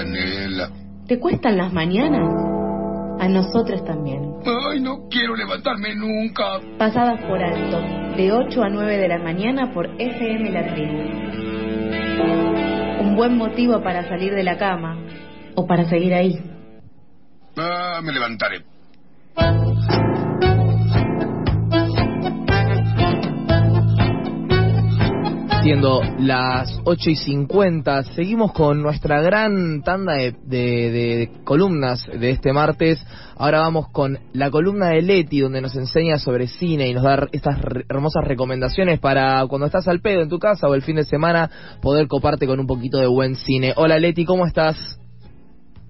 canela. ¿Te cuestan las mañanas? A nosotros también. Ay, no quiero levantarme nunca. Pasadas por alto, de 8 a 9 de la mañana por FM La Tribu. Un buen motivo para salir de la cama o para seguir ahí. Ah, me levantaré. Siendo las 8 y 50, seguimos con nuestra gran tanda de, de- de columnas de este martes. Ahora vamos con la columna de Leti, donde nos enseña sobre cine y nos da estas re- hermosas recomendaciones para cuando estás al pedo en tu casa o el fin de semana poder coparte con un poquito de buen cine. Hola Leti, ¿cómo estás?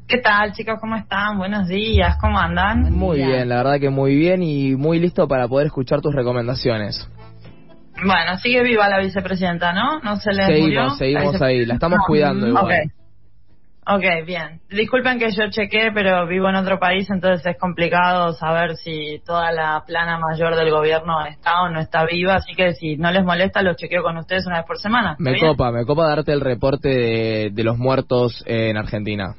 ¿Qué tal, chicos? ¿Cómo están? Buenos días, ¿cómo andan? Muy bien, la verdad que muy bien y muy listo para poder escuchar tus recomendaciones. Bueno, sigue viva la vicepresidenta, ¿no? ¿No se le murió? Seguimos, seguimos vice- ahí, la estamos cuidando igual. Ok. Ok, bien. Disculpen que yo chequé, pero vivo en otro país, entonces es complicado saber si toda la plana mayor del gobierno está o no está viva, así que si no les molesta, lo chequeo con ustedes una vez por semana. ¿está Me bien? copa, me copa darte el reporte de, de los muertos en Argentina.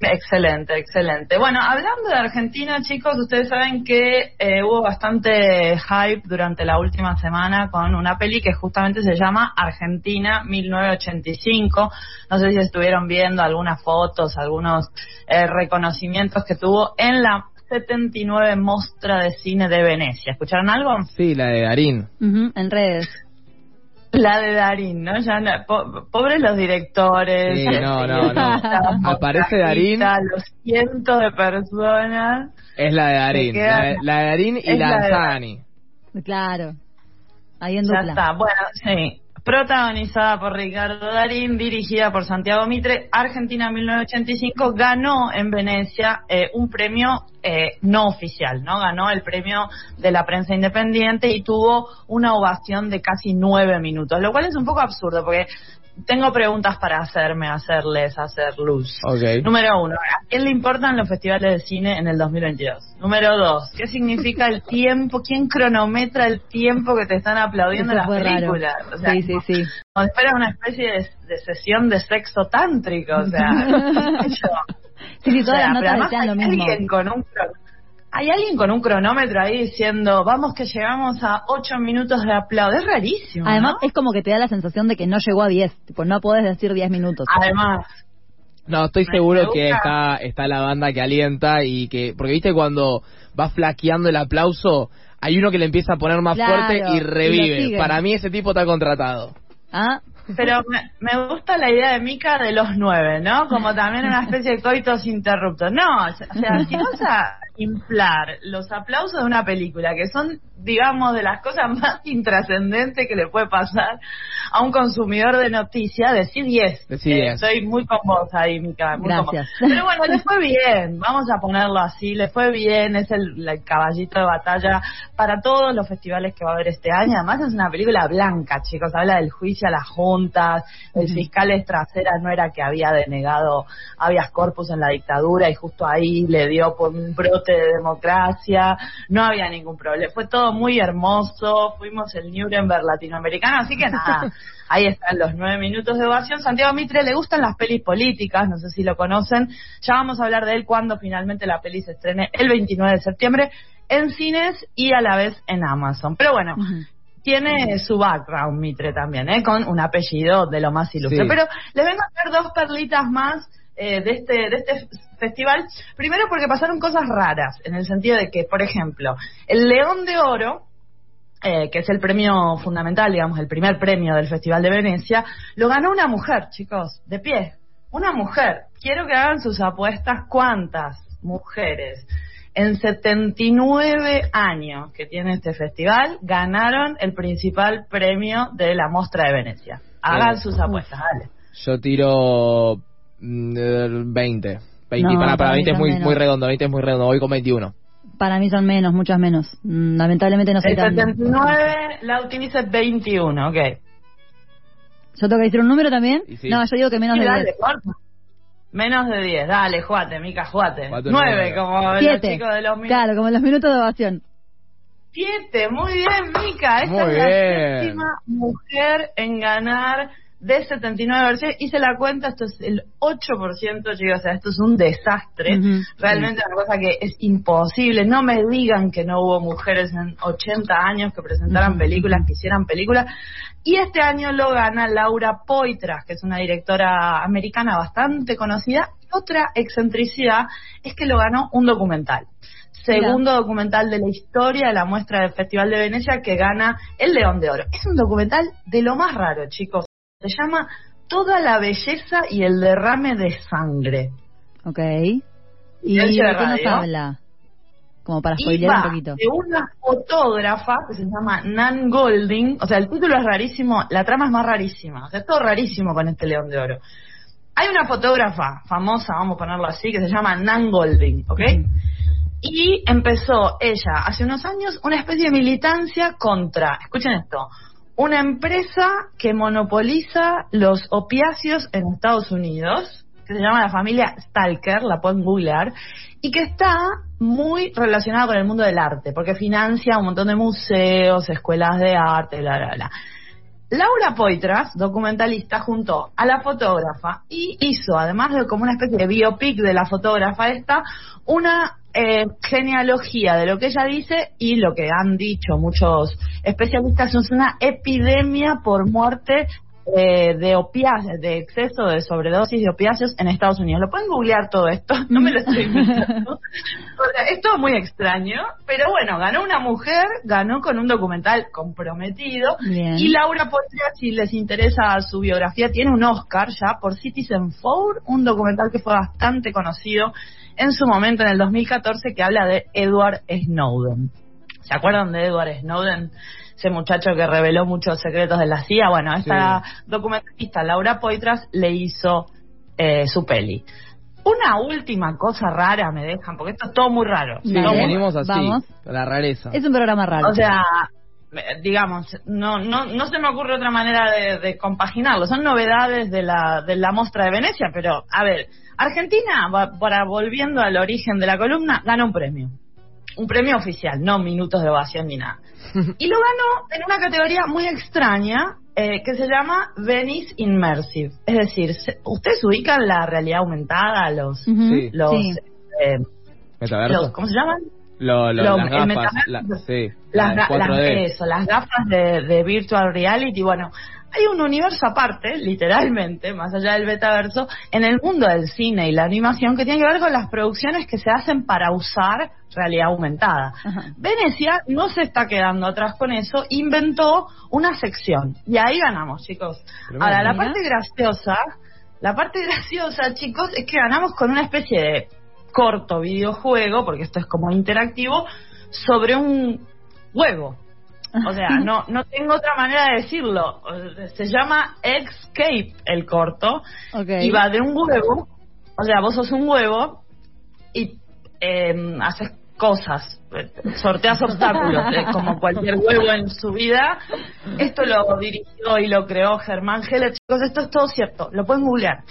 Excelente, excelente. Bueno, hablando de Argentina, chicos, ustedes saben que eh, hubo bastante hype durante la última semana con una peli que justamente se llama Argentina 1985. No sé si estuvieron viendo algunas fotos, algunos eh, reconocimientos que tuvo en la 79 Mostra de Cine de Venecia. ¿Escucharon algo? Sí, la de Darín. Ujú, en redes. La de Darín, ¿no? Ya no- po- pobres los directores. Sí, no, no, no. Aparece Darín. Los cientos de personas. Es la de Darín. La de, la de Darín y la la de Sani. Claro. Ahí en Ya dupla. está, bueno, sí. Protagonizada por Ricardo Darín, dirigida por Santiago Mitre, Argentina 1985 ganó en Venecia eh, un premio eh, no oficial, ¿no? Ganó el premio de la prensa independiente y tuvo una ovación de casi nueve minutos, lo cual es un poco absurdo porque tengo preguntas para hacerme, hacerles, hacer luz. Ok. Número uno, ¿a quién le importan los festivales de cine en el 2022? Número dos, ¿qué significa el tiempo? ¿Quién cronometra el tiempo que te están aplaudiendo Eso las películas? O sea, sí, sí, sí. como si fuera una especie de, de sesión de sexo tántrico, o sea, yo- Sí, sí, o todas sea, las pero notas además decían lo hay mismo. alguien con un hay alguien con un cronómetro ahí diciendo, vamos que llegamos a ocho minutos de aplauso. Es rarísimo. Además, ¿no? es como que te da la sensación de que no llegó a 10. Tipo, no podés decir 10 minutos. Además, No, estoy seguro que está, está la banda que alienta y que... Porque viste cuando va flaqueando el aplauso, hay uno que le empieza a poner más Claro, fuerte y revive. Para mí ese tipo está contratado. ¿Ah? Pero me, me gusta la idea de Mica de los nueve, ¿no? Como también una especie de coitos interruptos. No, o sea, si vas a inflar los aplausos de una película, que son, digamos, de las cosas más intrascendentes que le puede pasar a un consumidor de noticias, decí 10. Decí 10. Estoy muy con vos ahí, Mica. muy con vos. Gracias. Pero bueno, le fue bien, vamos a ponerlo así, le fue bien, es el, el caballito de batalla para todos los festivales que va a haber este año. Además es una película blanca, chicos, habla del juicio a las juntas, el fiscal Estracera no era que había denegado habeas corpus en la dictadura y justo ahí le dio por un brote de democracia, no había ningún problema, fue todo muy hermoso, fuimos el Nuremberg latinoamericano, así que nada. Ahí están los nueve minutos de ovación. Santiago Mitre le gustan las pelis políticas, no sé si lo conocen. Ya vamos a hablar de él cuando finalmente la peli se estrene el 29 de septiembre en cines y a la vez en Amazon. Pero bueno, tiene su background Mitre también, ¿eh? con un apellido de lo más ilustre. Sí. Pero les vengo a hacer dos perlitas más eh, de este de este festival. Primero porque pasaron cosas raras, en el sentido de que, por ejemplo, el León de Oro, eh, que es el premio fundamental, digamos, el primer premio del Festival de Venecia, lo ganó una mujer, chicos, de pie. Una mujer. Quiero que hagan sus apuestas. ¿Cuántas mujeres en 79 años que tiene este festival ganaron el principal premio de la Mostra de Venecia? Hagan Eh, sus apuestas, dale. Yo tiro 20. 20 No, para, para para mí 20 es muy, menos. muy redondo, 20 es muy redondo, voy con 21. Para mí son menos, muchas menos. Mm, Lamentablemente no soy El tan... 79, Lauti dice 21, ok. ¿Yo tengo que decir un número también? Sí. No, yo digo que menos Sí, de dale, 10. corta. Menos de 10, dale, jugate, Mica, jugate. Jugate 9, nueve. como los 7. chicos de los minutos. Claro, como los minutos de ovación. 7, muy bien, Mica. Esta Muy es la bien. séptima mujer en ganar de 79 versiones. Hice la cuenta, esto es el 8%, chicos, o sea, esto es un desastre. Realmente una cosa que es imposible. No me digan que no hubo mujeres en 80 años que presentaran películas, que hicieran películas. Y este año lo gana Laura Poitras, que es una directora americana bastante conocida. Otra excentricidad es que lo ganó un documental. Segundo documental de la historia de la muestra del Festival de Venecia que gana el León de Oro. Es un documental de lo más raro, chicos. Se llama Toda la belleza y el derrame de sangre. Ok. ¿Y de qué nos habla? Como para spoilear un poquito. de una fotógrafa que se llama Nan Golding. O sea, el título es rarísimo, la trama es más rarísima. O sea, es todo rarísimo con este León de Oro. Hay una fotógrafa famosa, vamos a ponerlo así, que se llama Nan Golding, ¿ok? Y empezó ella hace unos años una especie de militancia contra, escuchen esto, una empresa que monopoliza los opiáceos en Estados Unidos, que se llama la familia Stalker, la pueden googlear, y que está muy relacionada con el mundo del arte, porque financia un montón de museos, escuelas de arte, bla, bla, bla. Laura Poitras, documentalista, junto a la fotógrafa y hizo, además de como una especie de biopic de la fotógrafa esta, una eh, genealogía de lo que ella dice y lo que han dicho muchos especialistas es una epidemia por muerte eh, de opiáceos, de exceso de sobredosis de opiáceos en Estados Unidos. Lo pueden googlear todo esto, no me lo estoy inventando. O sea, es todo muy extraño, pero bueno, ganó una mujer, ganó con un documental comprometido Bien. y Laura Poitras, si les interesa su biografía, tiene un Oscar ya por Citizen Four, un documental que fue bastante conocido en su momento, en el 2014, que habla de Edward Snowden. ¿Se acuerdan de Edward Snowden? Ese muchacho que reveló muchos secretos de la CIA. Bueno, esta documentalista, Laura Poitras, le hizo eh, su peli. Una última cosa rara me dejan, porque esto es todo muy raro. Muy Venimos así, Vamos. la rareza. Es un programa raro. o sea, digamos, no, no, no se me ocurre otra manera de, de compaginarlo. Son novedades de la, de la Mostra de Venecia, pero, a ver, Argentina, para volviendo al origen de la columna, gana un premio. Un premio oficial, no minutos de ovación ni nada. Y lo ganó en una categoría muy extraña eh, que se llama Venice Immersive. Es decir, ¿ustedes ubican la realidad aumentada? Los. Sí. los, Sí. eh, los- ¿cómo se llaman? Lo- lo- lo- las el gafas. la- sí, las, las ga- las- 4D. eso, las gafas de, de virtual reality. Bueno, hay un universo aparte, literalmente, más allá del metaverso, en el mundo del cine y la animación que tiene que ver con las producciones que se hacen para usar realidad aumentada. Ajá. Venecia no se está quedando atrás con eso, inventó una sección y ahí ganamos, chicos. Tremendo. Ahora, la parte graciosa, la parte graciosa, chicos, es que ganamos con una especie de corto videojuego, porque esto es como interactivo, sobre un huevo. O sea, no, no tengo otra manera de decirlo. Se llama Escape el corto y va de un huevo. O sea, vos sos un huevo y eh, haces cosas, sorteas obstáculos, eh, como cualquier huevo en su vida. Esto lo dirigió y lo creó Germán Heller. Chicos, esto es todo cierto, lo pueden googlear.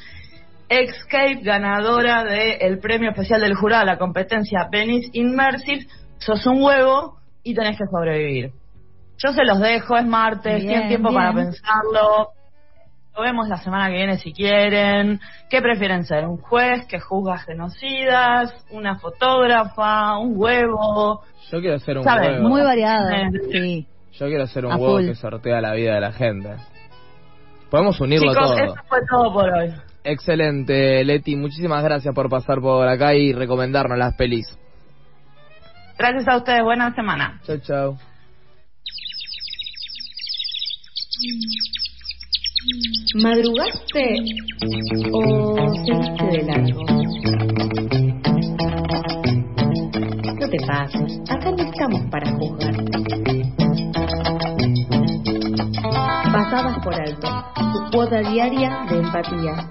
Escape, ganadora del premio especial del jurado, la competencia Venice Immersive, sos un huevo y tenés que sobrevivir. Yo se los dejo, es martes, Bien, tienen tiempo bien. para pensarlo. Lo vemos la semana que viene si quieren. ¿Qué prefieren ser? ¿Un juez que juzga genocidas? ¿Una fotógrafa? ¿Un huevo? Yo quiero ser un ¿Saben? huevo. Muy variado. Eh, Sí. Yo quiero ser un A huevo full. que sortea la vida de la gente. Podemos unirlo Chicos, todo. eso fue todo por hoy. Excelente, Leti. Muchísimas gracias por pasar por acá y recomendarnos las pelis. Gracias a ustedes, buena semana. Chau, chau. ¿Madrugaste o seguiste de largo? No te pases, acá no estamos para juzgar. Pasadas por alto, tu cuota diaria de empatía.